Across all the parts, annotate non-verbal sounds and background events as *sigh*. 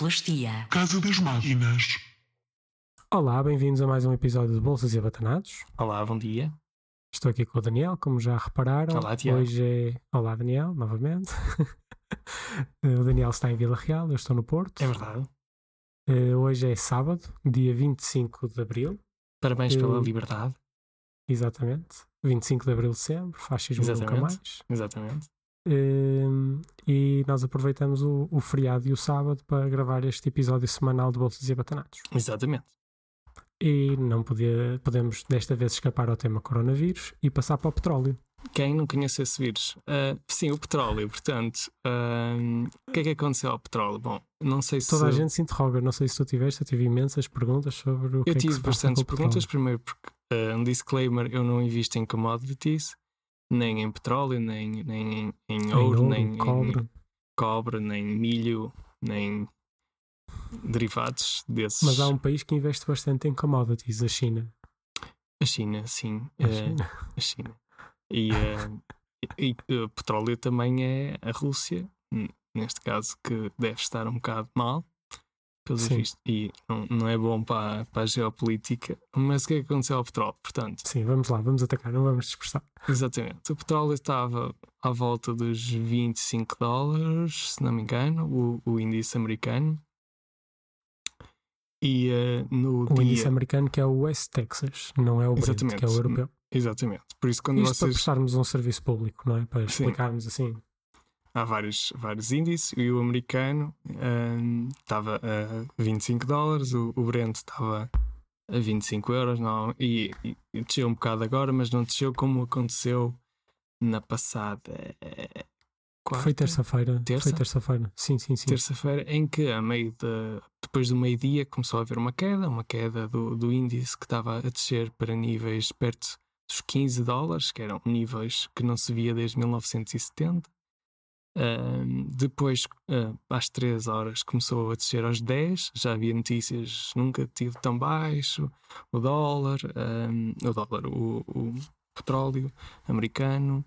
Sonoplastia. Casa das Máquinas. Olá, bem-vindos a mais um episódio de Bolsas e Abatanados. Olá, bom dia. Estou aqui com o Daniel, como já repararam. Olá, Tiago. Hoje é. Olá, Daniel, novamente. *laughs* o Daniel está em Vila Real, eu estou no Porto. É verdade. Eh, Hoje é sábado, dia 25 de abril. Parabéns Eu- pela liberdade. Exatamente. 25 de abril sempre, fascismo nunca Exatamente. mais. Exatamente. Ehm, e nós aproveitamos o, o feriado e o sábado para gravar este episódio semanal de Bolsas e Abatanados. Exatamente. E não podia, podemos desta vez escapar ao tema coronavírus e passar para o petróleo. Quem não conhece esse vírus? Ah, sim, o petróleo. Portanto, o que é que aconteceu ao petróleo? Bom, não sei se. Toda a gente se interroga, não sei se tu tiveste, eu tive imensas perguntas sobre o que Eu é que tive se passa bastantes perguntas. Primeiro, porque, ah, um disclaimer: eu não invisto em commodities, nem em petróleo, nem, nem em, ouro, ouro, nem cobre. em cobre, nem milho, nem derivados desses. Mas há um país que investe bastante em commodities, a China. A China, sim. A Ah, China. a China. E, eh, e, eh, petróleo também é a Rússia, neste caso, que deve estar um bocado mal, pelos Sim. vistos, e não, não é bom para, para a geopolítica. Mas o que é que aconteceu ao petróleo? Portanto, Sim, vamos lá, vamos atacar, não vamos dispersar. exatamente, o petróleo estava à volta dos 25 dólares, se não me engano, o, o índice americano. E eh, no O dia. índice americano que é o West Texas, não é o Brent, que é o europeu. Exatamente. Por isso, quando Isto para vocês. prestarmos um serviço público, não é? Para Sim. explicarmos assim. Há vários, vários índices e o americano hum, estava a 25 dólares, o, o Brent estava a 25 euros não, e, e- e desceu um bocado agora, mas não desceu como aconteceu na passada eh, quarta, Foi terça-feira. Terça? Foi terça-feira. Sim, sim, sim. terça-feira, em que a meio de, depois do meio-dia começou a haver uma queda, uma queda do, do índice que estava a descer para níveis perto dos 15 dólares, que eram níveis que não se via desde 1970. Depois, ah, às 3 horas, começou a descer aos 10. Já havia notícias, nunca tive tão baixo. O dólar, ahm, o dólar, o, o petróleo americano.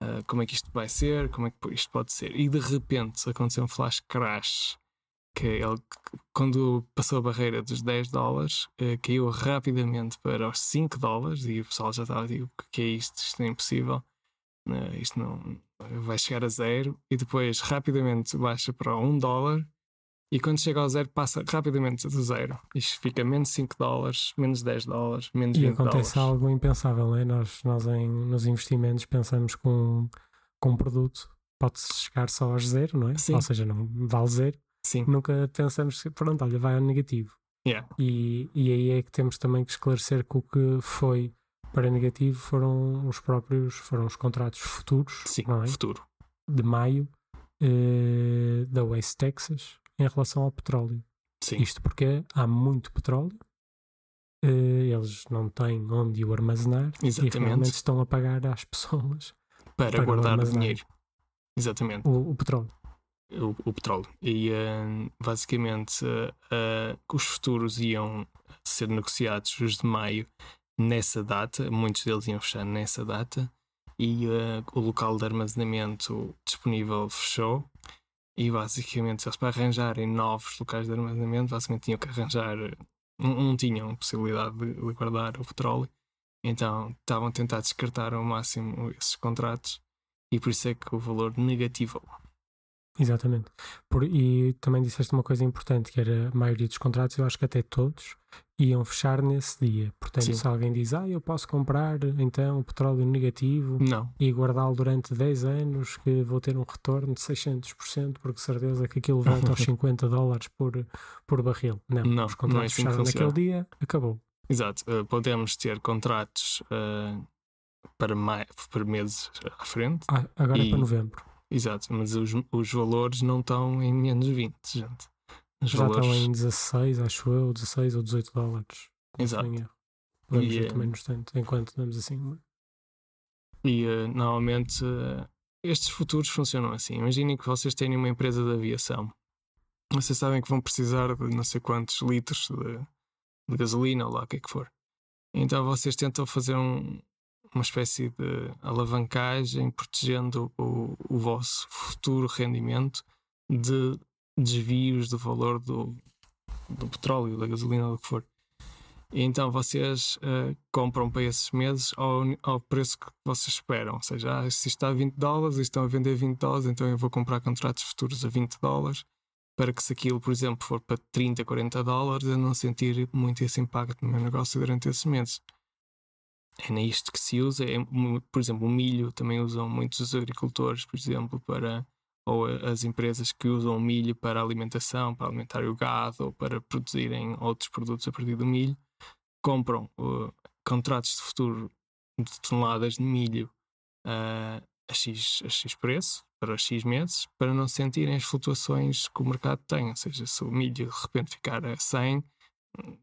ah, como é que isto vai ser? Como é que isto pode ser? E de repente aconteceu um flash crash. Que ele, quando passou a barreira dos 10 dólares, eh, caiu rapidamente para os 5 dólares. E o pessoal já estava a dizer: o que é isto? Isto é impossível. Isto não vai chegar a zero e depois rapidamente baixa para 1 dólar e quando chega ao zero passa rapidamente do zero. Isto fica menos 5 dólares, menos 10 dólares, menos E 20 acontece dólares. algo impensável, não é? Nós, nós em, nos investimentos pensamos que um, que um produto pode chegar só aos zero, não é? Sim. Ou seja, não vale zero. Sim, Nunca pensamos que, pronto, olha, vai ao negativo. yeah. E, e aí é que temos também que esclarecer que o que foi para negativo foram os próprios, foram os contratos futuros, sim, é? futuro. De maio eh, da West Texas em relação ao petróleo. Sim, Isto porque há muito petróleo, eh, eles não têm onde o armazenar e Exatamente. realmente estão a pagar às pessoas *laughs* para, para guardar o dinheiro. Exatamente. o, o petróleo. o, o petróleo. E eh, basicamente eh, eh, os futuros iam ser negociados os de maio nessa data, muitos deles iam fechar nessa data, e eh, o local de armazenamento disponível fechou. E basicamente, eles para arranjarem novos locais de armazenamento, basicamente tinham que arranjar. Não, não tinham possibilidade de, de guardar o petróleo, então estavam a tentar descartar ao máximo esses contratos, e por isso é que o valor negativou. Exatamente. Por, e também disseste uma coisa importante, que era a maioria dos contratos, eu acho que até todos, iam fechar nesse dia. Portanto, Sim. se alguém diz, ah, eu posso comprar então o petróleo negativo Não, e guardá-lo durante 10 anos, que vou ter um retorno de 600%, porque certeza que aquilo volta aos *laughs* 50 dólares por, por barril. Não, Não, os não é contratos assim fecharam naquele dia, acabou. Exato, eh, podemos ter contratos eh, para, mai- para meses à frente, Ah, agora é E- para novembro. exato, mas os, os valores não estão em menos 20, gente. Os Já valores, estão em 16, acho eu, 16 ou 18 dólares. Exato. em erro. Podemos E, ver eh, também no instante, enquanto damos assim. E eh, normalmente eh, estes futuros funcionam assim. Imaginem que vocês têm uma empresa de aviação. Vocês sabem que vão precisar de não sei quantos litros de, de gasolina ou lá o que é que for. Então vocês tentam fazer um- uma espécie de alavancagem protegendo o, o vosso futuro rendimento de desvios do valor do, do petróleo, da gasolina, do que for. E então vocês uh, compram para esses meses ao, ao, preço que vocês esperam. Ou seja, ah, se está a 20 dólares e estão a vender 20 dólares, então eu vou comprar contratos futuros a 20 dólares para que se aquilo, por exemplo, for para 30, 40 dólares, eu não sentir muito esse impacto no meu negócio durante esses meses. É nisto que se usa. É, por exemplo, o milho também usam muitos agricultores, por exemplo, para ou as empresas que usam o milho para alimentação, para alimentar o gado ou para produzirem outros produtos a partir do milho, compram uh, contratos de futuro de toneladas de milho uh, a, X, a X preço, para X meses, para não sentirem as flutuações que o mercado tem. Ou seja, se o milho de repente ficar a 100,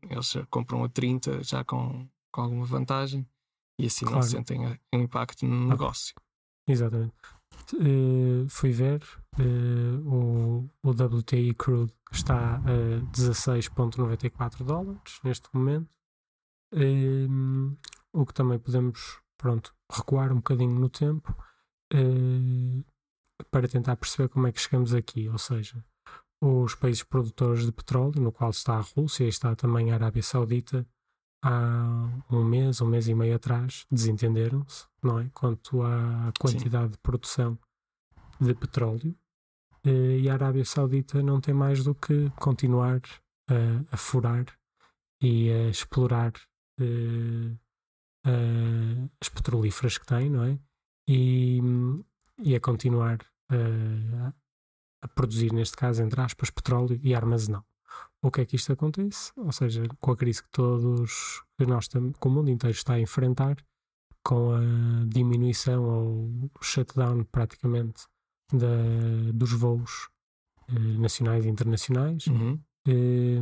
eles já compram a 30 já com, com alguma vantagem e assim claro. não sentem o impacto no negócio. Exatamente. Uh, fui ver uh, o, o WTI crude está a 16,94 dólares neste momento. Uh, o que também podemos pronto, recuar um bocadinho no tempo para tentar perceber como é que chegamos aqui, ou seja, os países produtores de petróleo, no qual está a Rússia e está também a Arábia Saudita, há um mês, um mês e meio atrás, desentenderam-se, não é? Quanto à quantidade Sim. de produção de petróleo. Eh, e a Arábia Saudita não tem mais do que continuar a, a furar e a explorar uh, uh, as petrolíferas que tem, não é? E, e a continuar uh, a produzir, neste caso, entre aspas, petróleo e armazená-lo o que é que isto acontece? Ou seja, com a crise que todos, que nós, que o mundo inteiro está a enfrentar, com a diminuição ou shutdown praticamente da, dos voos eh, nacionais e internacionais, uhum. eh,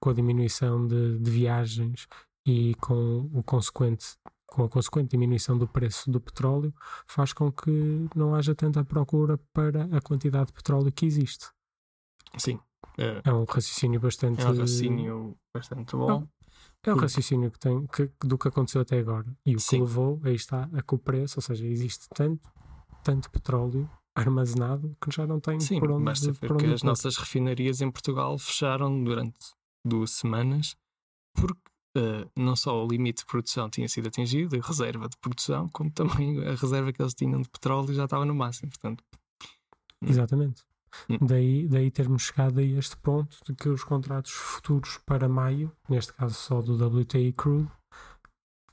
com a diminuição de, de, viagens e com o consequente com a consequente diminuição do preço do petróleo, faz com que não haja tanta procura para a quantidade de petróleo que existe. Sim. É, é um raciocínio bastante. É um raciocínio bastante bom. É o raciocínio que tem que, do que aconteceu até agora. E o Sim. que levou, aí está, a que o preço, ou seja, existe tanto, tanto petróleo armazenado que já não tem Sim, por onde basta ver por que onde as nossas refinarias em Portugal fecharam durante duas semanas porque uh, não só o limite de produção tinha sido atingido, a reserva de produção, como também a reserva que eles tinham de petróleo já estava no máximo. Portanto, Exatamente. Hum. Daí, daí termos chegado a este ponto de que os contratos futuros para maio, neste caso só do WTI Crude,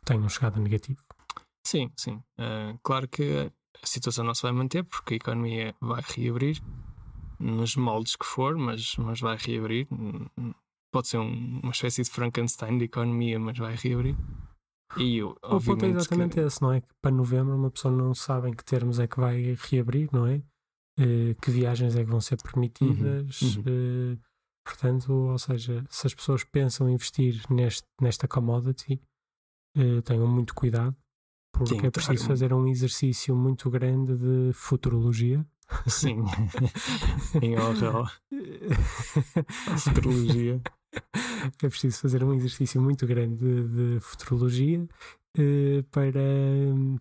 tenham chegado a negativo. Sim, sim. Uh, claro que a situação não se vai manter porque a economia vai reabrir nos moldes que for, mas, mas vai reabrir. Pode ser um, uma espécie de Frankenstein de economia, mas vai reabrir. E, o ponto é exatamente que... esse, não é? Que para novembro uma pessoa não sabe em que termos é que vai reabrir, não é? Uh, que viagens é que vão ser permitidas. Uhum. Uh, portanto, ou seja, se as pessoas pensam investir neste, nesta commodity, uh, tenham muito cuidado, porque Sim, é preciso claro. fazer um exercício muito grande de futurologia. Sim, *laughs* em honra *laughs* à futurologia. É preciso fazer um exercício muito grande de, de futurologia para,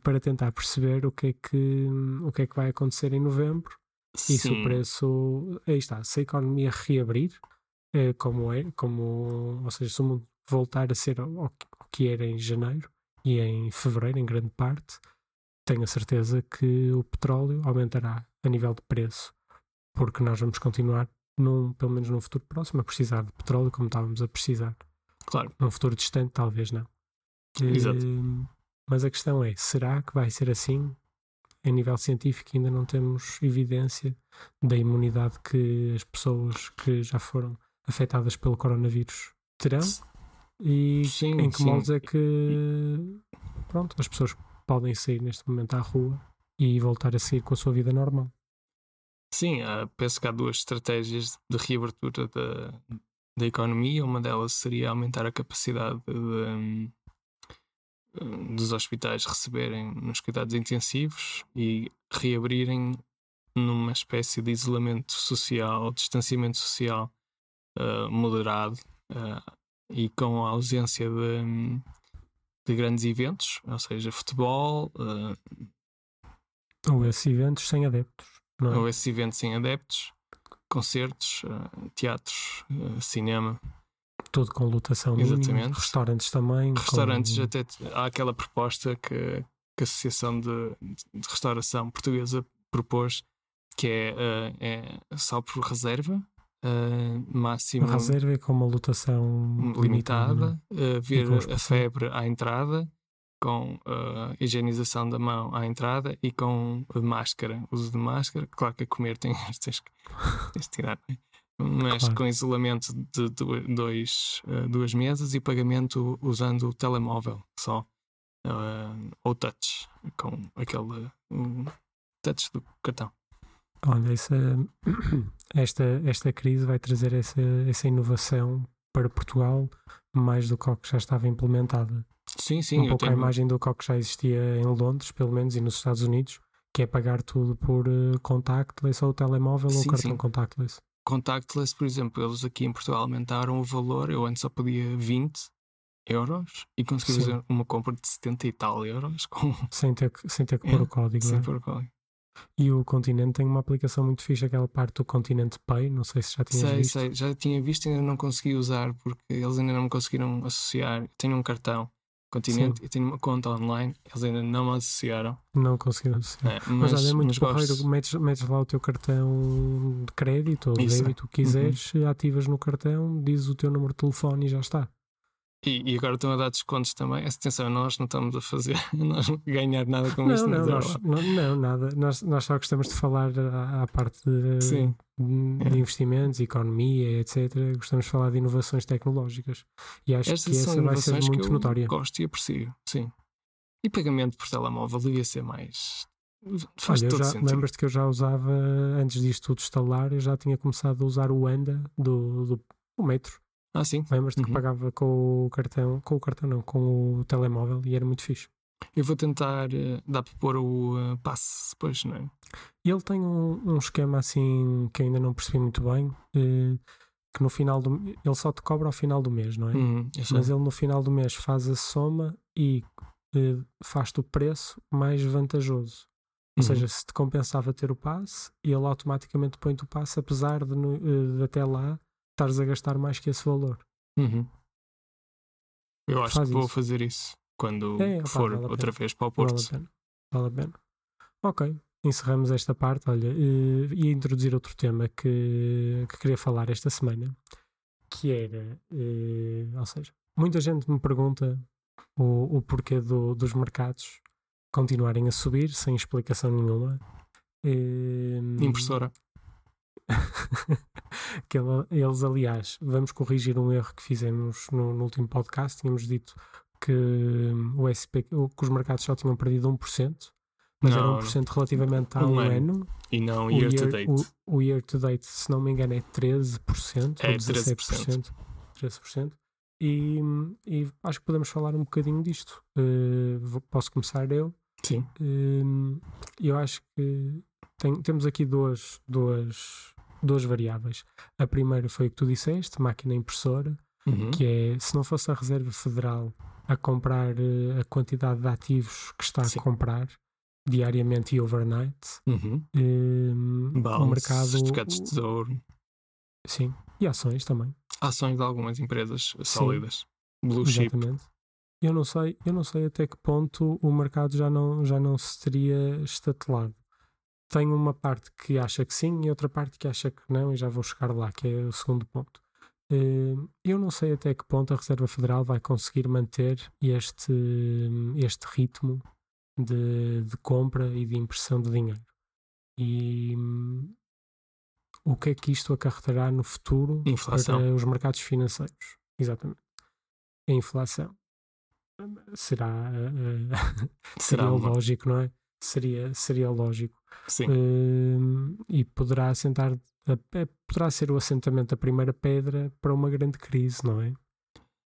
para tentar perceber o que, é que, o que é que vai acontecer em novembro e se o preço. Aí está, se a economia reabrir, é, como é, como, ou seja, se o mundo voltar a ser o, que era em janeiro e em fevereiro, em grande parte, tenho a certeza que o petróleo aumentará a nível de preço, porque nós vamos continuar, num, pelo menos num futuro próximo, a precisar de petróleo como estávamos a precisar. Claro. Num futuro distante, talvez não. Exato. Uh, mas a questão é: será que vai ser assim a nível científico ainda não temos evidência da imunidade que as pessoas que já foram afetadas pelo coronavírus terão e sim, em que sim. modos é que pronto, as pessoas podem sair neste momento à rua e voltar a sair com a sua vida normal. Sim, penso que há duas estratégias de reabertura da, da economia. Uma delas seria aumentar a capacidade de, dos hospitais receberem nos cuidados intensivos e reabrirem numa espécie de isolamento social, distanciamento social uh, moderado uh, e com a ausência de, de, grandes eventos, ou seja, futebol. Uh, ou esses eventos sem adeptos. Não é? Ou esses eventos sem adeptos. concertos, teatros, cinema. Tudo com lotação mínima. Exatamente. Restaurantes também. Restaurantes, com... até há aquela proposta que, que a Associação de, de Restauração Portuguesa propôs, que é, uh, é só por reserva, uh, máximo. Uma reserva com uma lotação limitada, limitada uh, ver a febre à entrada, com uh, higienização da mão à entrada e com máscara, uso de máscara. Claro que a comer tem, *laughs* tens, que, tens de tirar, é? Mas claro. com isolamento de dois, uh, duas mesas e pagamento usando o telemóvel só, uh, ou touch, com aquele touch do cartão. Olha, essa, *clears throat* esta, esta crise vai trazer essa, essa inovação para Portugal mais do que o que já estava implementada. Sim, sim. Um pouco tenho... a imagem do que já existia em Londres, pelo menos, e nos Estados Unidos, que é pagar tudo por uh, contactless ou telemóvel sim, ou cartão sim. contactless. Contactless, por exemplo, eles aqui em Portugal aumentaram o valor, eu antes só podia 20 euros e consegui sim. fazer uma compra de 70 e tal euros com... *laughs* sem, ter que, sem ter que é, pôr o código. Sem é? pôr o código. E o Continente tem uma aplicação muito fixe, aquela parte do Continente Pay, não sei se já tinhas sei, visto. Sei, já tinha visto e ainda não consegui usar porque eles ainda não me conseguiram associar. Tenho um cartão Continente Sim. e tenho uma conta online, eles ainda não me associaram. Não conseguiram associar. É, mas, mas olha, é muito porreiro, metes, metes lá o teu cartão de crédito ou de débito, o que quiseres, uhum. ativas no cartão, dizes o teu número de telefone e já está. E, e, agora estão a dar descontos também. Atenção, nós não estamos a fazer, *laughs* nós não ganhar nada com não, isto. Não, nós, não, não, nada. Nós, nós só gostamos de falar à, à parte de, Sim. de, é. investimentos, economia, etc. Gostamos de falar de inovações tecnológicas. E acho Estas que essa vai ser muito que eu notória. Gosto e aprecio, sim. E pagamento por telemóvel devia ser mais. Faz Olha, todo já, lembras-te que eu já usava, antes disto tudo instalar, eu já tinha começado a usar o Anda do, do, do metro. Ah, sim. Lembras-te Uhum. que pagava com o cartão, com o cartão não, com o telemóvel e era muito fixe. Eu vou tentar. eh, dá para pôr o uh, passe depois, não é? Ele tem um, um esquema assim que ainda não percebi muito bem, eh, que no final do ele só te cobra ao final do mês, não é? Uhum. Mas ele no final do mês faz a soma e eh, faz-te o preço mais vantajoso. Ou Uhum. seja, se te compensava ter o passe, ele automaticamente põe-te o passe, apesar de, de até lá estares a gastar mais que esse valor. Uhum. Eu acho Faz que vou isso. fazer isso quando É, opá, for vale outra pena. vez para o Vale Porto. a pena. Vale a pena. Ok, encerramos esta parte. Olha, ia introduzir outro tema que, que queria falar esta semana, que era, eh, ou seja, muita gente me pergunta o, o porquê do- dos mercados continuarem a subir sem explicação nenhuma. Eh, Impressora. *laughs* que ele- eles, aliás, vamos corrigir um erro que fizemos no, no último podcast. Tínhamos dito que, hum, o SP, que os mercados só tinham perdido 1%, mas era Não, 1% relativamente a Um um, ano. ano. E não O year to date. O, o year to date, se não me engano, é 13% É ou 17%. 13%. E, e acho que podemos falar um bocadinho disto. Vou- posso começar eu. Sim. Hum, eu acho que tem- temos aqui duas, duas, duas variáveis. A primeira foi o que tu disseste, máquina impressora, Uhum. que é se não fosse a Reserva Federal a comprar eh, a quantidade de ativos que está Sim. a comprar diariamente e overnight, Uhum. hum, o Balanços, mercado. certificados de tesouro, Sim, e ações também. ações de algumas empresas sólidas. Blue chip. Exatamente. Eu não sei, eu não sei até que ponto o mercado já não, já não se teria estatelado. Tenho uma parte que acha que sim e outra parte que acha que não, e já vou chegar lá, que é o segundo ponto. Eh, Eu não sei até que ponto a Reserva Federal vai conseguir manter este, este ritmo de, de compra e de impressão de dinheiro. E hum, o que é que isto acarretará no futuro Inflação. para os mercados financeiros? Exatamente. A inflação. Será, eh, *laughs* Será lógico, não é? Seria, seria lógico. Sim. Hum, e poderá assentar, a- é- poderá ser o assentamento da primeira pedra para uma grande crise, não é?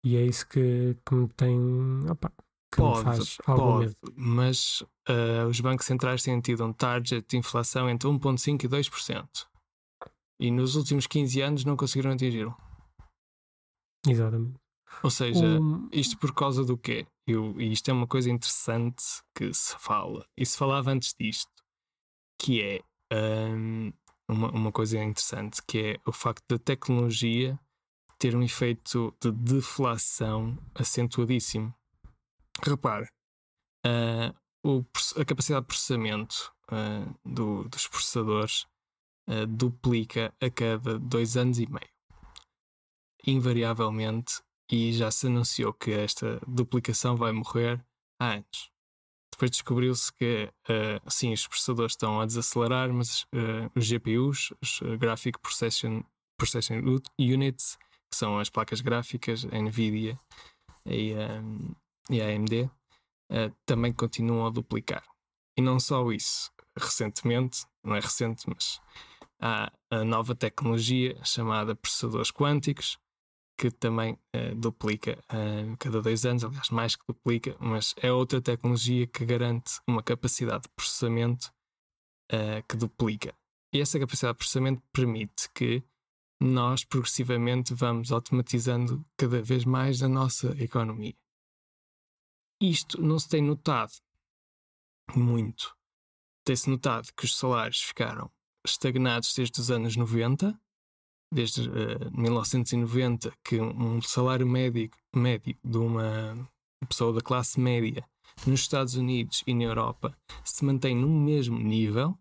E é isso que, que me tem, opa, que me Pode, faz algum pode, mas ah, os bancos centrais têm tido um target de inflação entre 1,5% e 2%. E nos últimos 15 anos não conseguiram atingi-lo. Exatamente. Ou seja, Um- isto por causa do quê? Eu, e isto é uma coisa interessante que se fala, e se falava antes disto, que é hum, uma, uma coisa interessante, que é o facto da tecnologia ter um efeito de deflação acentuadíssimo. Repare, uh, o, a capacidade de processamento uh, do, dos processadores uh, duplica a cada dois anos e meio. Invariavelmente, e já se anunciou que esta duplicação vai morrer há anos. Depois descobriu-se que, uh, sim, os processadores estão a desacelerar, mas uh, os GPUs, os Graphic Processing, Processing Units, que são as placas gráficas, NVIDIA e, um, e a AMD, uh, também continuam a duplicar. E não só isso, recentemente, não é recente, mas há a nova tecnologia chamada processadores quânticos, que também uh, duplica uh, cada dois anos, aliás, mais que duplica, mas é outra tecnologia que garante uma capacidade de processamento uh, que duplica. E essa capacidade de processamento permite que nós progressivamente vamos automatizando cada vez mais a nossa economia. Isto não se tem notado muito. Tem-se notado que os salários ficaram estagnados desde os anos 90 desde uh, eh, 1990 que um salário médio, médio de uma pessoa da classe média nos Estados Unidos e na Europa se mantém no mesmo nível,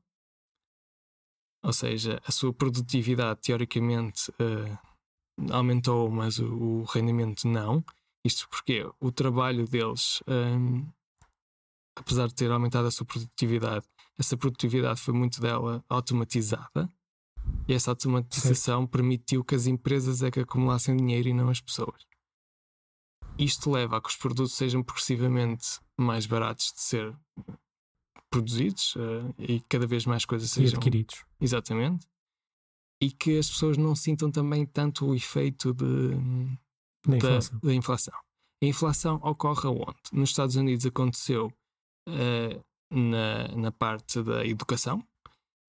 ou seja, a sua produtividade teoricamente uh, aumentou, mas o, o, rendimento não. Isto porque o trabalho deles, um, ehm, apesar de ter aumentado a sua produtividade, essa produtividade foi muito dela automatizada e essa automatização certo. permitiu que as empresas é que acumulassem dinheiro e não as pessoas. Isto leva a que os produtos sejam progressivamente mais baratos de ser produzidos uh, e cada vez mais coisas sejam e adquiridos. Exatamente. E que as pessoas não sintam também tanto o efeito de, da, inflação. da, inflação. A inflação ocorre aonde? Nos Estados Unidos aconteceu uh, na, na parte da educação,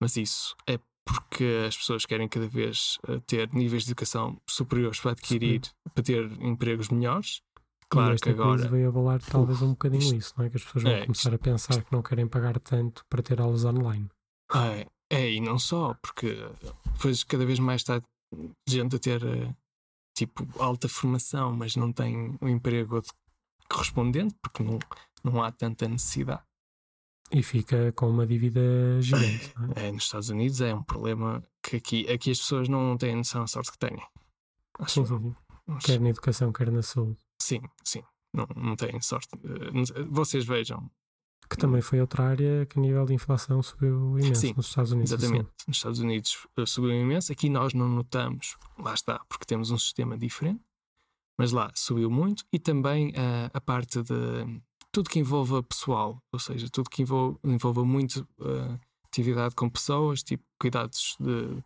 mas isso é porque as pessoas querem cada vez uh, ter níveis de educação superiores para adquirir, Sim. para ter empregos melhores. Claro que agora. veio abalar talvez um bocadinho isto, isso, não é? Que as pessoas vão é, começar isto... a pensar que não querem pagar tanto para ter aulas online. É, é, e não só, porque depois cada vez mais está gente a ter uh, tipo alta formação, mas não tem o um emprego correspondente, porque não, não há tanta necessidade. E fica com uma dívida gigante. É? *laughs* é? nos Estados Unidos é um problema que aqui, aqui as pessoas não têm noção da sorte que têm. Acho sim, sim. Quer na educação, quer na saúde. Sim, sim. Não, não têm sorte. Eh, vocês vejam. Que também foi outra área que a nível de inflação subiu imenso sim, nos Estados Unidos. Exatamente. Nos Estados Unidos eh, subiu imenso. Aqui nós não notamos. Lá está, porque temos um sistema diferente. Mas lá subiu muito. E também uh, a parte de tudo que envolva pessoal, ou seja, tudo que envolva, envolva muito uh, atividade com pessoas, tipo cuidados de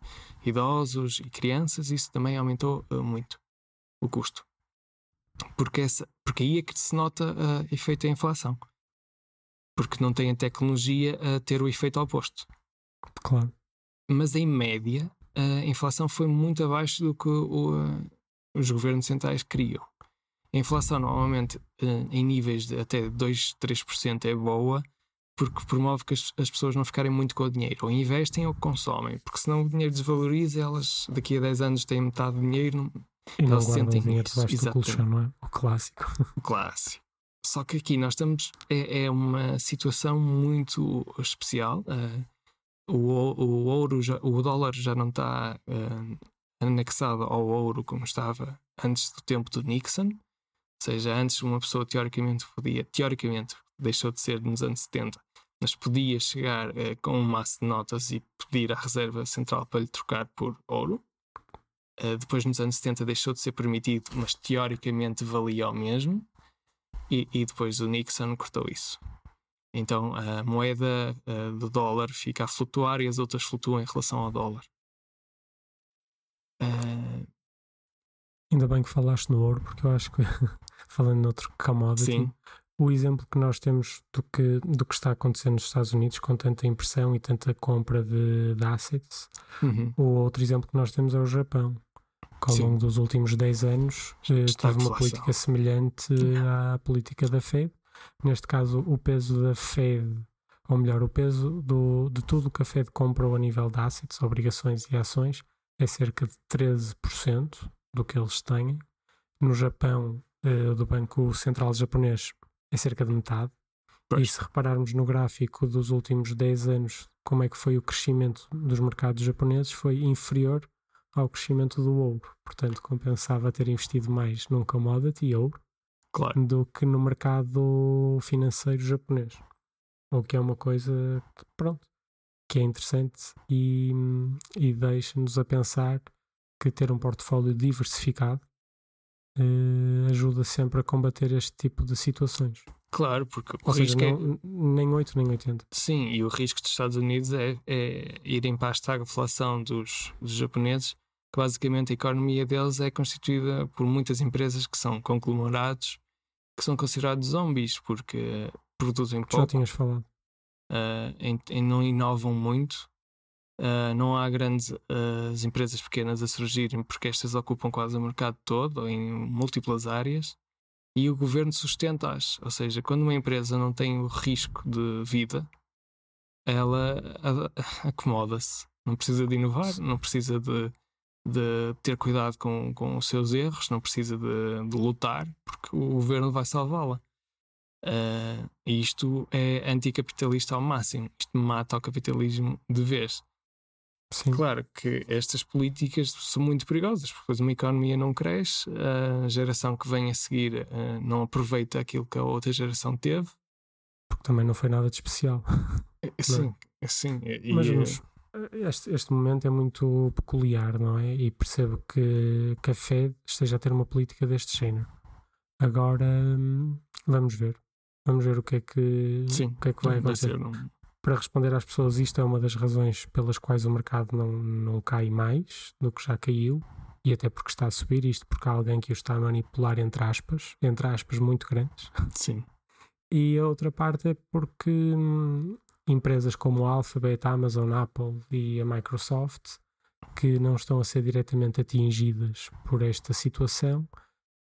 idosos e crianças, isso também aumentou uh, muito o custo. Porque, essa, porque aí é que se nota o uh, efeito da inflação. Porque não tem a tecnologia a ter o efeito oposto. Claro. Mas em média, a inflação foi muito abaixo do que o, os governos centrais queriam. A inflação normalmente eh, em níveis de até 2, 3% é boa porque promove que as, as, pessoas não ficarem muito com o dinheiro, ou investem ou consomem, porque senão o dinheiro desvaloriza, elas daqui a 10 anos têm metade do dinheiro e não sentem dinheiro isso. do colchão, não é? O clássico. O clássico. Só que aqui nós estamos, é, é uma situação muito especial. Uh, o, o ouro, já, o dólar já não está uh, anexado ao ouro como estava antes do tempo do Nixon. Ou seja, antes uma pessoa teoricamente podia, teoricamente deixou de ser nos anos 70, mas podia chegar eh, com um maço de notas e pedir à Reserva Central para lhe trocar por ouro. Uh, depois, nos anos 70, deixou de ser permitido, mas teoricamente valia o mesmo. E, e depois o Nixon cortou isso. Então a moeda uh, do dólar fica a flutuar e as outras flutuam em relação ao dólar. Uh... Ainda bem que falaste no ouro, porque eu acho que falando noutro commodity, Sim. o exemplo que nós temos do que, do que está acontecendo nos Estados Unidos com tanta impressão e tanta compra de, de assets, uhum. o outro exemplo que nós temos é o Japão. Que ao Sim. longo dos últimos 10 anos eh, teve uma política semelhante à política da Fed. Neste caso, o peso da Fed ou melhor, o peso do, de tudo o que a Fed comprou a nível de assets, obrigações e ações é cerca de 13% do que eles têm. No Japão, uh, do Banco Central Japonês, é cerca de metade. Pois. E se repararmos no gráfico dos últimos 10 anos, como é que foi o crescimento dos mercados japoneses, foi inferior ao crescimento do ouro. Portanto, compensava ter investido mais num commodity ouro claro. do que no mercado financeiro japonês. O que é uma coisa que, pronto, que é interessante e, e deixa-nos a pensar que ter um portfólio diversificado eh, ajuda sempre a combater este tipo de situações. Claro, porque o Ou risco seja, não, é... nem 8 nem 80. Sim, e o risco dos Estados Unidos é, é irem para a estagflação dos, dos japoneses, que basicamente a economia deles é constituída por muitas empresas que são conglomerados, que são considerados zombies, porque produzem pouco. Já tinhas falado. Uh, em, em não inovam muito, Uh, não há grandes uh, empresas pequenas a surgirem porque estas ocupam quase o mercado todo, em múltiplas áreas, e o governo sustenta-as. Ou seja, quando uma empresa não tem o risco de vida, ela *laughs* acomoda-se. Não precisa de inovar, não precisa de, de ter cuidado com, com os seus erros, não precisa de, de lutar, porque o governo vai salvá-la. Uh, isto é anticapitalista ao máximo. Isto mata o capitalismo de vez. Sim. Claro que estas políticas são muito perigosas, porque uma economia não cresce, a geração que vem a seguir uh, não aproveita aquilo que a outra geração teve. Porque também não foi nada de especial. *laughs* Eh, sim, é? sim. E, Mas vamos, eh, este, este momento é muito peculiar, não é? E percebo que, que a Fed esteja a ter uma política deste género. Agora hum, vamos ver. Vamos ver o que é que, sim, o que, é que vai acontecer. Não para responder às pessoas, isto é uma das razões pelas quais o mercado não, não cai mais do que já caiu, e até porque está a subir, isto porque há alguém que o está a manipular, entre aspas, entre aspas muito grandes. Sim. E a outra parte é porque hum, empresas como a Alphabet, a Amazon, a Apple e a Microsoft, que não estão a ser diretamente atingidas por esta situação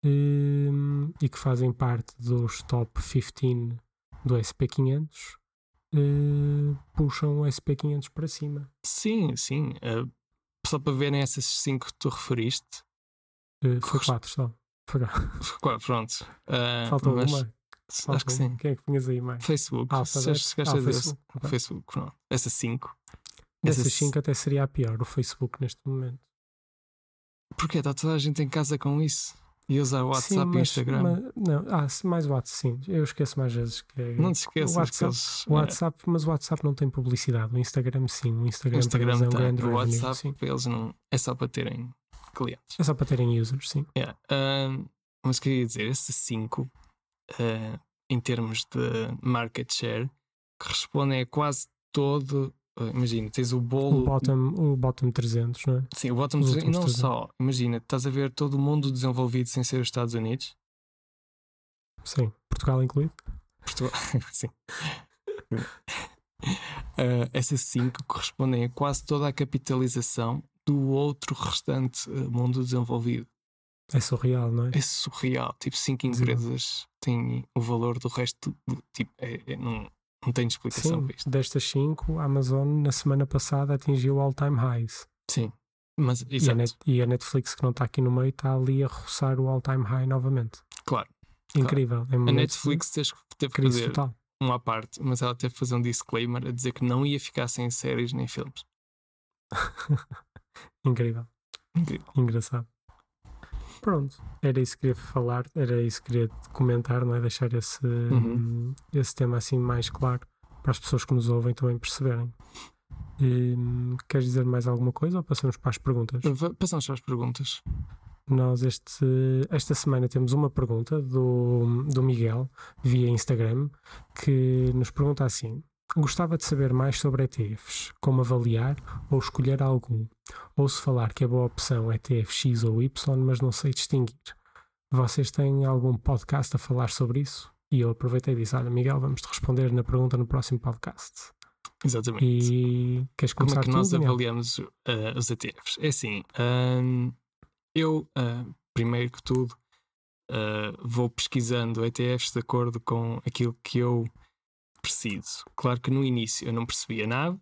hum, e que fazem parte dos top 15 do SP500, uh, puxam o SP500 para cima. Sim, sim. Uh, só para verem essas 5 que tu referiste. Uh, foi 4 só. Foi 4, *laughs* pronto. Uh, Faltou mas, uma. Faltou acho que sim. Quem é que tinhas aí mais? Facebook. Ah, se chegaste ah, a Facebook. Okay. Facebook, pronto. Essa 5. Dessas 5 até seria a pior, o Facebook neste momento. Porquê? Está toda a gente em casa com isso? E usar o WhatsApp sim, mas, e Instagram? Mas, não, ah, mais o WhatsApp, sim. Eu esqueço mais vezes que é, Não te esqueças o WhatsApp, eles, o WhatsApp é. mas o WhatsApp não tem publicidade. O Instagram sim. O Instagram, o Instagram é um tem. grande o WhatsApp sim. eles não. É só para terem clientes. É só para terem users, sim. Yeah. Uh, mas queria dizer, esses 5 uh, em termos de market share correspondem a quase todo imagina, tens o bolo. O bottom, o bottom 300, não é? Sim, o bottom 300. E não 300. só. Imagina, estás a ver todo o mundo desenvolvido sem ser os Estados Unidos? Sim, Portugal incluído. Portugal, *laughs* sim. uh, *laughs* essas 5 correspondem a quase toda a capitalização do outro restante uh, mundo desenvolvido. É surreal, não é? É surreal. Tipo, 5 empresas têm o valor do resto. Do, tipo, é, é, não, não tenho explicação Sim, para isto. Destas 5, a Amazon na semana passada atingiu all-time highs. Sim. Mas, e, a Net, e, a Netflix, que não está aqui no meio, está ali a roçar o all-time high novamente. Claro. Incrível. Claro. A Netflix teve, teve que fazer total. uma à parte, mas ela teve que fazer um disclaimer a dizer que não ia ficar sem séries nem filmes. *laughs* Incrível. Incrível. Engraçado. Pronto, era isso que queria falar, era isso que queria comentar, não é? Deixar esse, uhum. esse tema assim mais claro para as pessoas que nos ouvem também perceberem. E, queres dizer mais alguma coisa ou passamos para as perguntas? Passamos para as perguntas. Nós este, esta semana temos uma pergunta do, do Miguel via Instagram que nos pergunta assim: Gostava de saber mais sobre ETFs, como avaliar ou escolher algum. Ouço falar que a boa opção é ETF X ou Y, mas não sei distinguir. Vocês têm algum podcast a falar sobre isso? E eu aproveitei e disse: Olha, Miguel, vamos te responder na pergunta no próximo podcast. Exatamente. E queres começar Como é que nós Daniel? avaliamos uh, os ETFs? É assim, um, eu, uh, primeiro que tudo, uh, vou pesquisando ETFs de acordo com aquilo que eu preciso. Claro que no início eu não percebia nada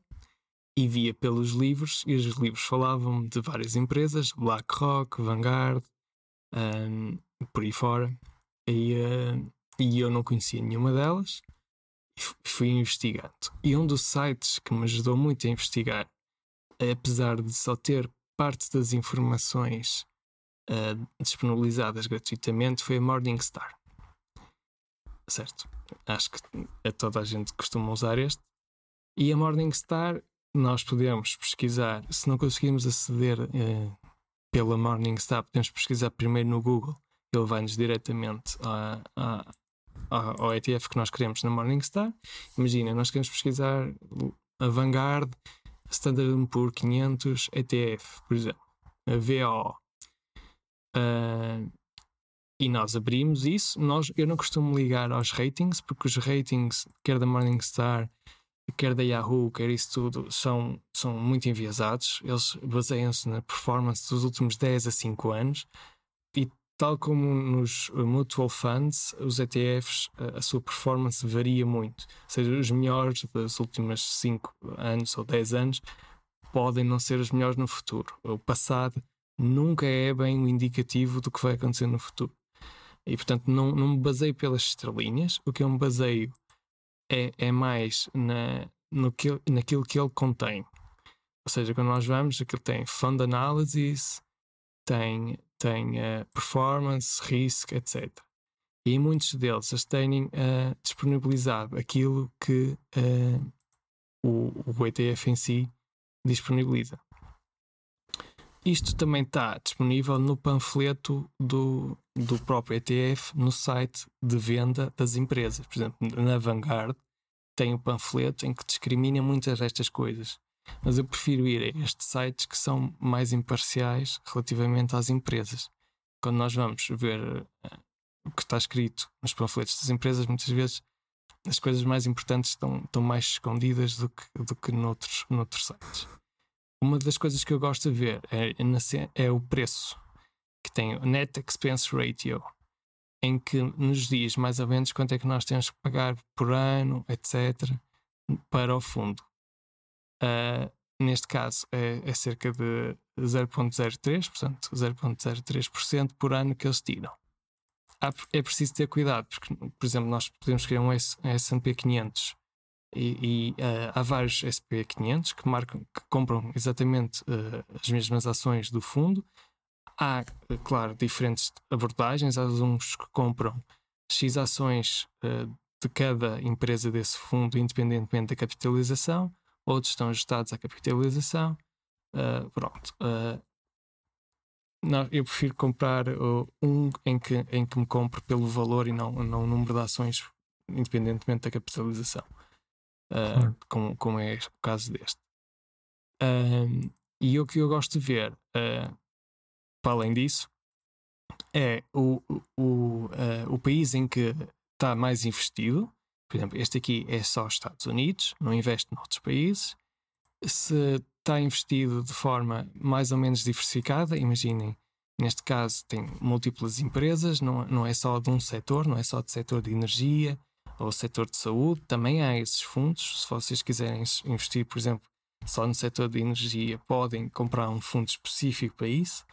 e via pelos livros, e os livros falavam de várias empresas, BlackRock, Vanguard, um, por aí fora, e, uh, e eu não conhecia nenhuma delas, e fui investigando. E um dos sites que me ajudou muito a investigar, apesar de só ter parte das informações uh, disponibilizadas gratuitamente, foi a Morningstar. Certo? Acho que a toda a gente costuma usar este. E a Morningstar nós podemos pesquisar, se não conseguimos aceder eh, pela Morningstar, podemos pesquisar primeiro no Google, ele vai-nos diretamente a, a, a, ao ETF que nós queremos na Morningstar. Imagina, nós queremos pesquisar a Vanguard Standard Poor's 500 ETF, por exemplo, a VO. Uh, e nós abrimos isso. Nós, eu não costumo ligar aos ratings, porque os ratings, quer da Morningstar, quer da Yahoo, quer isso tudo, são, são muito enviesados. Eles baseiam-se na performance dos últimos 10 a 5 anos e, tal como nos mutual funds, os ETFs, a, a sua performance varia muito. Ou seja, os melhores dos últimos 5 anos ou 10 anos podem não ser os melhores no futuro. O passado nunca é bem o indicativo do que vai acontecer no futuro. E, portanto, não, não me baseio pelas estrelinhas, o que eu me baseio é, é mais na, no que, naquilo que ele contém. Ou seja, quando nós vamos, aquilo tem fund analysis, tem, tem uh, performance, risk, etc. E muitos deles eles têm uh, disponibilizado aquilo que uh, o, o ETF em si disponibiliza. Isto também está disponível no panfleto do, do próprio ETF no site de venda das empresas. Por exemplo, na Vanguard tem o um panfleto em que discrimina muitas destas coisas. Mas eu prefiro ir a estes sites que são mais imparciais relativamente às empresas. Quando nós vamos ver uh, o que está escrito nos panfletos das empresas, muitas vezes as coisas mais importantes estão, estão mais escondidas do que, do que noutros, noutros sites. Uma das coisas que eu gosto de ver é, é o preço que tem o Net Expense Ratio, em que nos diz mais ou menos quanto é que nós temos que pagar por ano, etc., para o fundo. Uh, neste caso é, é cerca de 0,03%, portanto 0,03% por ano que eles tiram. é preciso ter cuidado, porque, por exemplo, nós podemos criar um S&P 500 e, e uh, há vários SP500 que, marcam, que compram exatamente uh, as mesmas ações do fundo, Há, claro, diferentes abordagens. Há uns que compram X ações uh, de cada empresa desse fundo, independentemente da capitalização, outros estão ajustados à capitalização. Pronto. Não, eu prefiro comprar um em que, em que me compre pelo valor e não, não o número de ações, independentemente da capitalização, claro. como, como é o caso deste. e o que eu gosto de ver para além disso, é o, o, uh, o país em que está mais investido. Por exemplo, este aqui é só os Estados Unidos, não investe noutros países. Se está investido de forma mais ou menos diversificada, imaginem, neste caso tem múltiplas empresas, não, não é só de um setor, não é só do setor de energia ou setor de saúde, também há esses fundos. Se vocês quiserem investir, por exemplo, só no setor de energia, podem comprar um fundo específico para isso.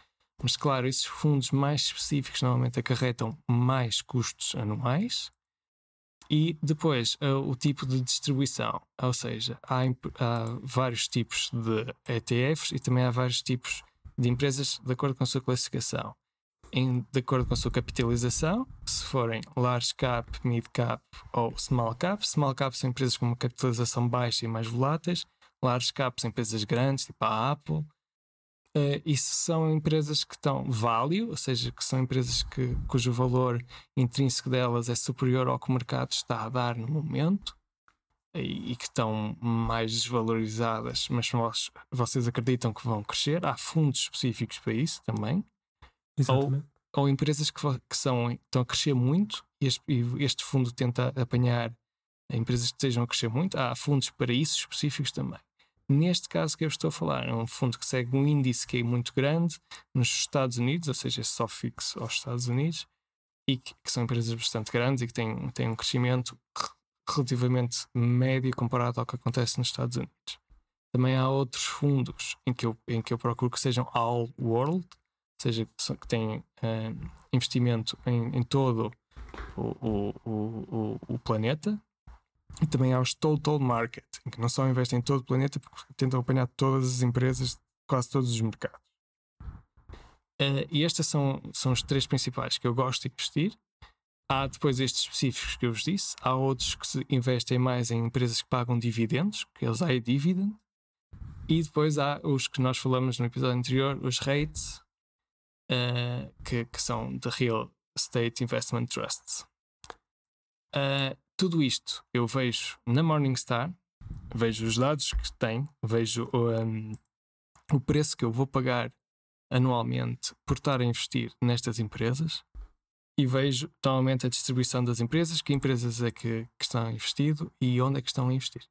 Mas, claro, esses fundos mais específicos normalmente acarretam mais custos anuais. E depois uh, o tipo de distribuição, ou seja, há, há, vários tipos de ETFs e também há vários tipos de empresas de acordo com a sua classificação. Em, de acordo com a sua capitalização, se forem large cap, mid cap ou small cap. Small cap são empresas com uma capitalização baixa e mais voláteis. Large cap são empresas grandes, tipo a Apple. Uh, isso são empresas que estão value, ou seja, que são empresas que, cujo valor intrínseco delas é superior ao que o mercado está a dar no momento e, e que estão mais desvalorizadas, mas vocês acreditam que vão crescer. Há fundos específicos para isso também. Exatamente. Ou, ou empresas que, que são, estão a crescer muito e este, e este fundo tenta apanhar empresas que estejam a crescer muito. Há fundos para isso específicos também. Neste caso que eu estou a falar, é um fundo que segue um índice que é muito grande nos Estados Unidos, ou seja, é só fixo aos Estados Unidos, e que, que são empresas bastante grandes e que têm, têm um crescimento relativamente médio comparado ao que acontece nos Estados Unidos. Também há outros fundos em que eu, em que eu procuro que sejam all world, seja, que têm uh, investimento em, em todo o, o, o, o, planeta. E também há os total market, em que não só investem em todo o planeta, porque tentam apanhar todas as empresas, quase todos os mercados. Uh, e estes são, são os três principais que eu gosto de investir. Há depois estes específicos que eu vos disse. Há outros que se investem mais em empresas que pagam dividendos, que eles há dividend. E depois há os que nós falamos no episódio anterior, os REITs, uh, que, que, são de Real Estate Investment Trusts. Uh, tudo isto eu vejo na Morningstar, vejo os dados que tem, vejo um, o preço que eu vou pagar anualmente por estar a investir nestas empresas e vejo totalmente a distribuição das empresas, que empresas é que, que estão investido e onde é que estão a investir.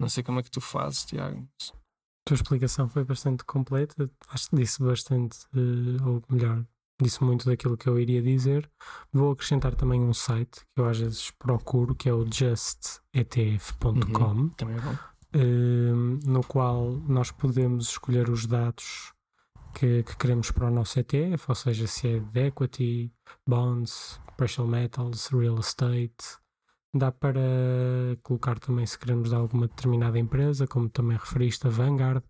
Não sei como é que tu fazes, Tiago. Mas... A tua explicação foi bastante completa. Acho que disse bastante, uh, ou melhor, disse muito daquilo que eu iria dizer. Vou acrescentar também um site que eu às vezes procuro, que é o justetf.com. Uhum, também é bom. Uh, no qual nós podemos escolher os dados que, que, queremos para o nosso ETF, ou seja, se é de equity, bonds, precious metals, real estate, Dá para colocar também se queremos de alguma determinada empresa, como também referiste a Vanguard,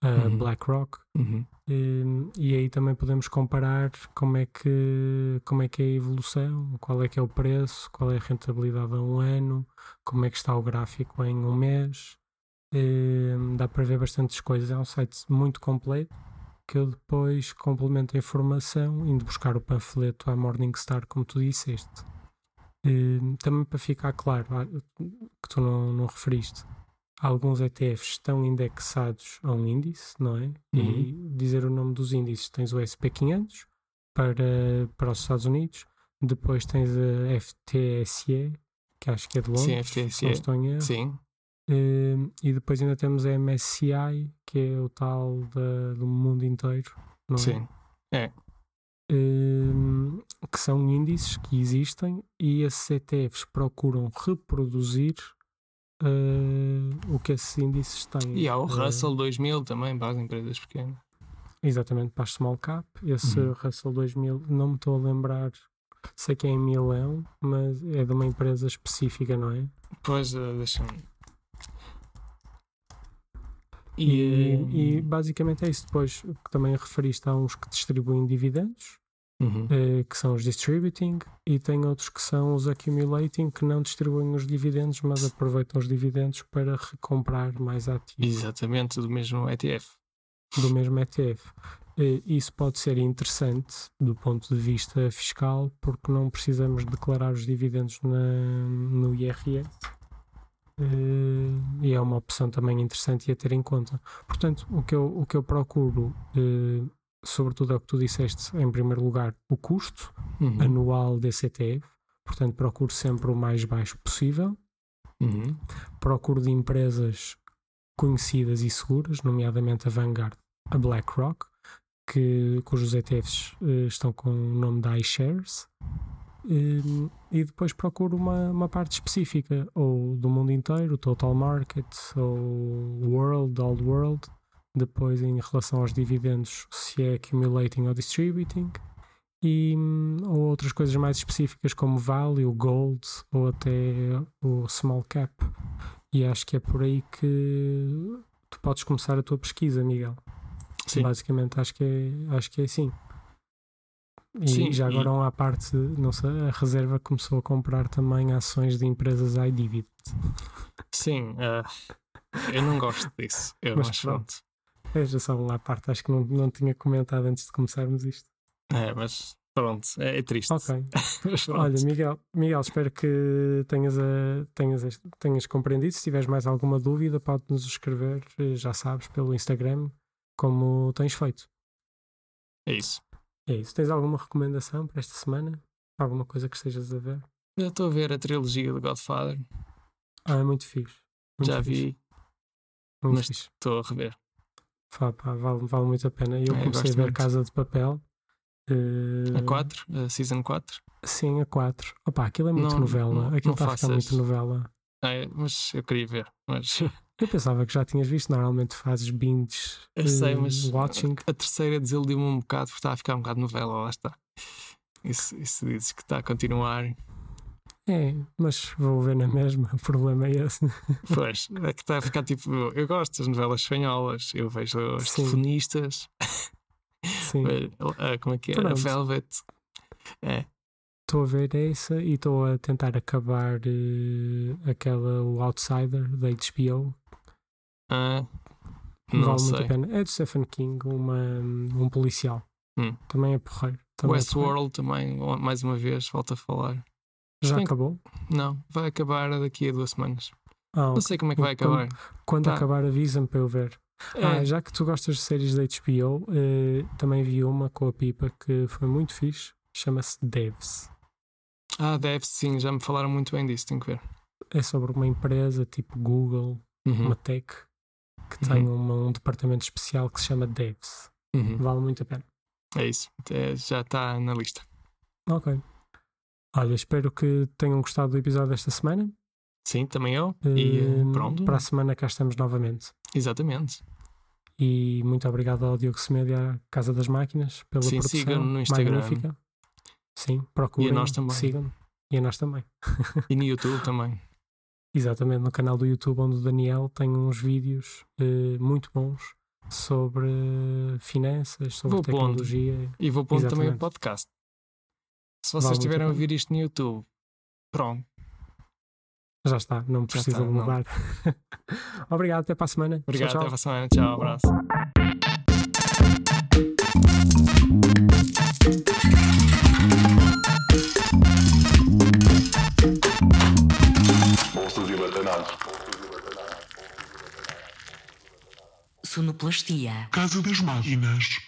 a uhum. BlackRock, uhum. E, e, aí também podemos comparar como é, que, como é que é a evolução, qual é que é o preço, qual é a rentabilidade a um ano, como é que está o gráfico em um mês. E, dá para ver bastantes coisas. É um site muito completo que eu depois complemento a informação indo buscar o panfleto à Morningstar, como tu disseste. Hum, também para ficar claro, que tu não, não referiste, alguns ETFs estão indexados a um índice, não é? Uhum. E dizer o nome dos índices, tens o SP500 para, para os Estados Unidos, depois tens a FTSE, que acho que é de Londres, Sim, FTSE. não estou em erro. Sim. Um, e depois ainda temos a MSCI, que é o tal da, do mundo inteiro, não é? Sim, é. Um, que são índices que existem e esses ETFs procuram reproduzir uh, o que esses índices têm. E há o uh, Russell 2000 também para as empresas pequenas. Exatamente, para a small cap. Esse uhum. Russell 2000, não me estou a lembrar, sei que é em Milão, mas é de uma empresa específica, não é? Pois, uh, deixa-me e, e, basicamente é isso. Depois também referiste a uns que distribuem dividendos, uhum. eh, que são os distributing, e tem outros que são os accumulating, que não distribuem os dividendos, mas aproveitam os dividendos para recomprar mais ativos. Exatamente, do mesmo ETF. Do mesmo ETF. Isso pode ser interessante do ponto de vista fiscal, porque não precisamos declarar os dividendos na, no IRS e é uma opção também interessante e a ter em conta. Portanto, o que eu, o que eu procuro, uh, sobretudo é o que tu disseste, em primeiro lugar, o custo uhum. anual desse ETF. Portanto, procuro sempre o mais baixo possível. Uhum. Procuro de empresas conhecidas e seguras, nomeadamente a Vanguard, a BlackRock, que, cujos ETFs eh, estão com o nome da iShares. Hum, e depois procuro uma, uma parte específica, ou do mundo inteiro, total market, ou world, old world. Depois, em relação aos dividendos, se é accumulating ou distributing. E, hum, ou outras coisas mais específicas, como value, gold, ou até o small cap. E acho que é por aí que tu podes começar a tua pesquisa, Miguel. Sim. Basicamente, acho que é, acho que é assim. E Sim, já agora, e... à parte, não sei, a reserva começou a comprar também ações de empresas iDividend. Sim, uh, eu não gosto disso. Eu Mas acho pronto. Veja só uma à parte, acho que não, não tinha comentado antes de começarmos isto. É, mas pronto, é, é triste. Ok. *laughs* Olha, Miguel, Miguel, espero que tenhas, a, tenhas, tenhas compreendido. Se tiveres mais alguma dúvida, pode-nos escrever, já sabes, pelo Instagram, como tens feito. É isso. É isso. Tens alguma recomendação para esta semana? Alguma coisa que estejas a ver? Eu estou a ver a trilogia do Godfather. Ah, é muito fixe. Muito Já fixe. vi. Muito mas estou a rever. Fá, pá, vale, vale muito a pena. Eu é, comecei a ver muito. Casa de Papel. Uh, 4, a Season 4. Sim, a 4. Opa, aquilo é muito Não- novela. não- aquilo está a ficar muito novela. É, mas eu queria ver. Mas *laughs* Eu pensava que já tinhas visto. Normalmente fazes binges eu sei, eh, mas watching. a terceira desiludiu-me um bocado porque está a ficar um bocado novela, lá está. Isso, isso dizes que está a continuar. É, mas vou ver na mesma. O problema é esse. Pois, é que está a ficar tipo. Eu gosto das novelas espanholas, eu vejo os Sim. telefonistas, Sim. ah, como é que é? A Pronto. Velvet. É, Estou a ver essa e estou a tentar acabar eh, aquela O Outsider da HBO. Ah, não vale sei. muito a pena. É de Stephen King, uma, um policial. Hum. Também é porreiro. Também é. Westworld também, mais uma vez, volta a falar. Já que- acabou? Não, vai acabar daqui a duas semanas. Ah, Não sei como é que vai Quando- acabar. Quando Tá. acabar, avisa-me para eu ver. É, Ah, já que tu gostas de séries da HBO, eh, também vi uma com a Pipa que foi muito fixe. Chama-se Devs. ah, deve sim, já me falaram muito bem disso, tenho que ver. É sobre uma empresa tipo Google, Uhum, uma tech, que tem uma- um departamento especial que se chama Devs. uhum. Vale muito a pena. É isso, é, já está na lista. Ok. Olha, espero que tenham gostado do episódio desta semana. Sim, também eu. E Eh, pronto, Para a semana cá estamos novamente. exatamente. E muito obrigado ao Diogo Semedo e à Casa das Máquinas pela Sim, produção sigam-no no Instagram. magnífica. Sim, procurem. E a nós também. Sigam. E a nós também. E no YouTube também. *laughs* Exatamente, no canal do YouTube, onde o Daniel tem uns vídeos eh, muito bons sobre finanças, sobre Vou pondo. tecnologia. E vou pondo também o podcast. Se Vale vocês muito a estiverem a ouvir isto no YouTube, pronto. Já está, não precisa de mudar. *laughs* Obrigado, até para a semana. Obrigado, tchau, até tchau. para a semana. Tchau, abraço. Sonoplastia. Casa das Máquinas.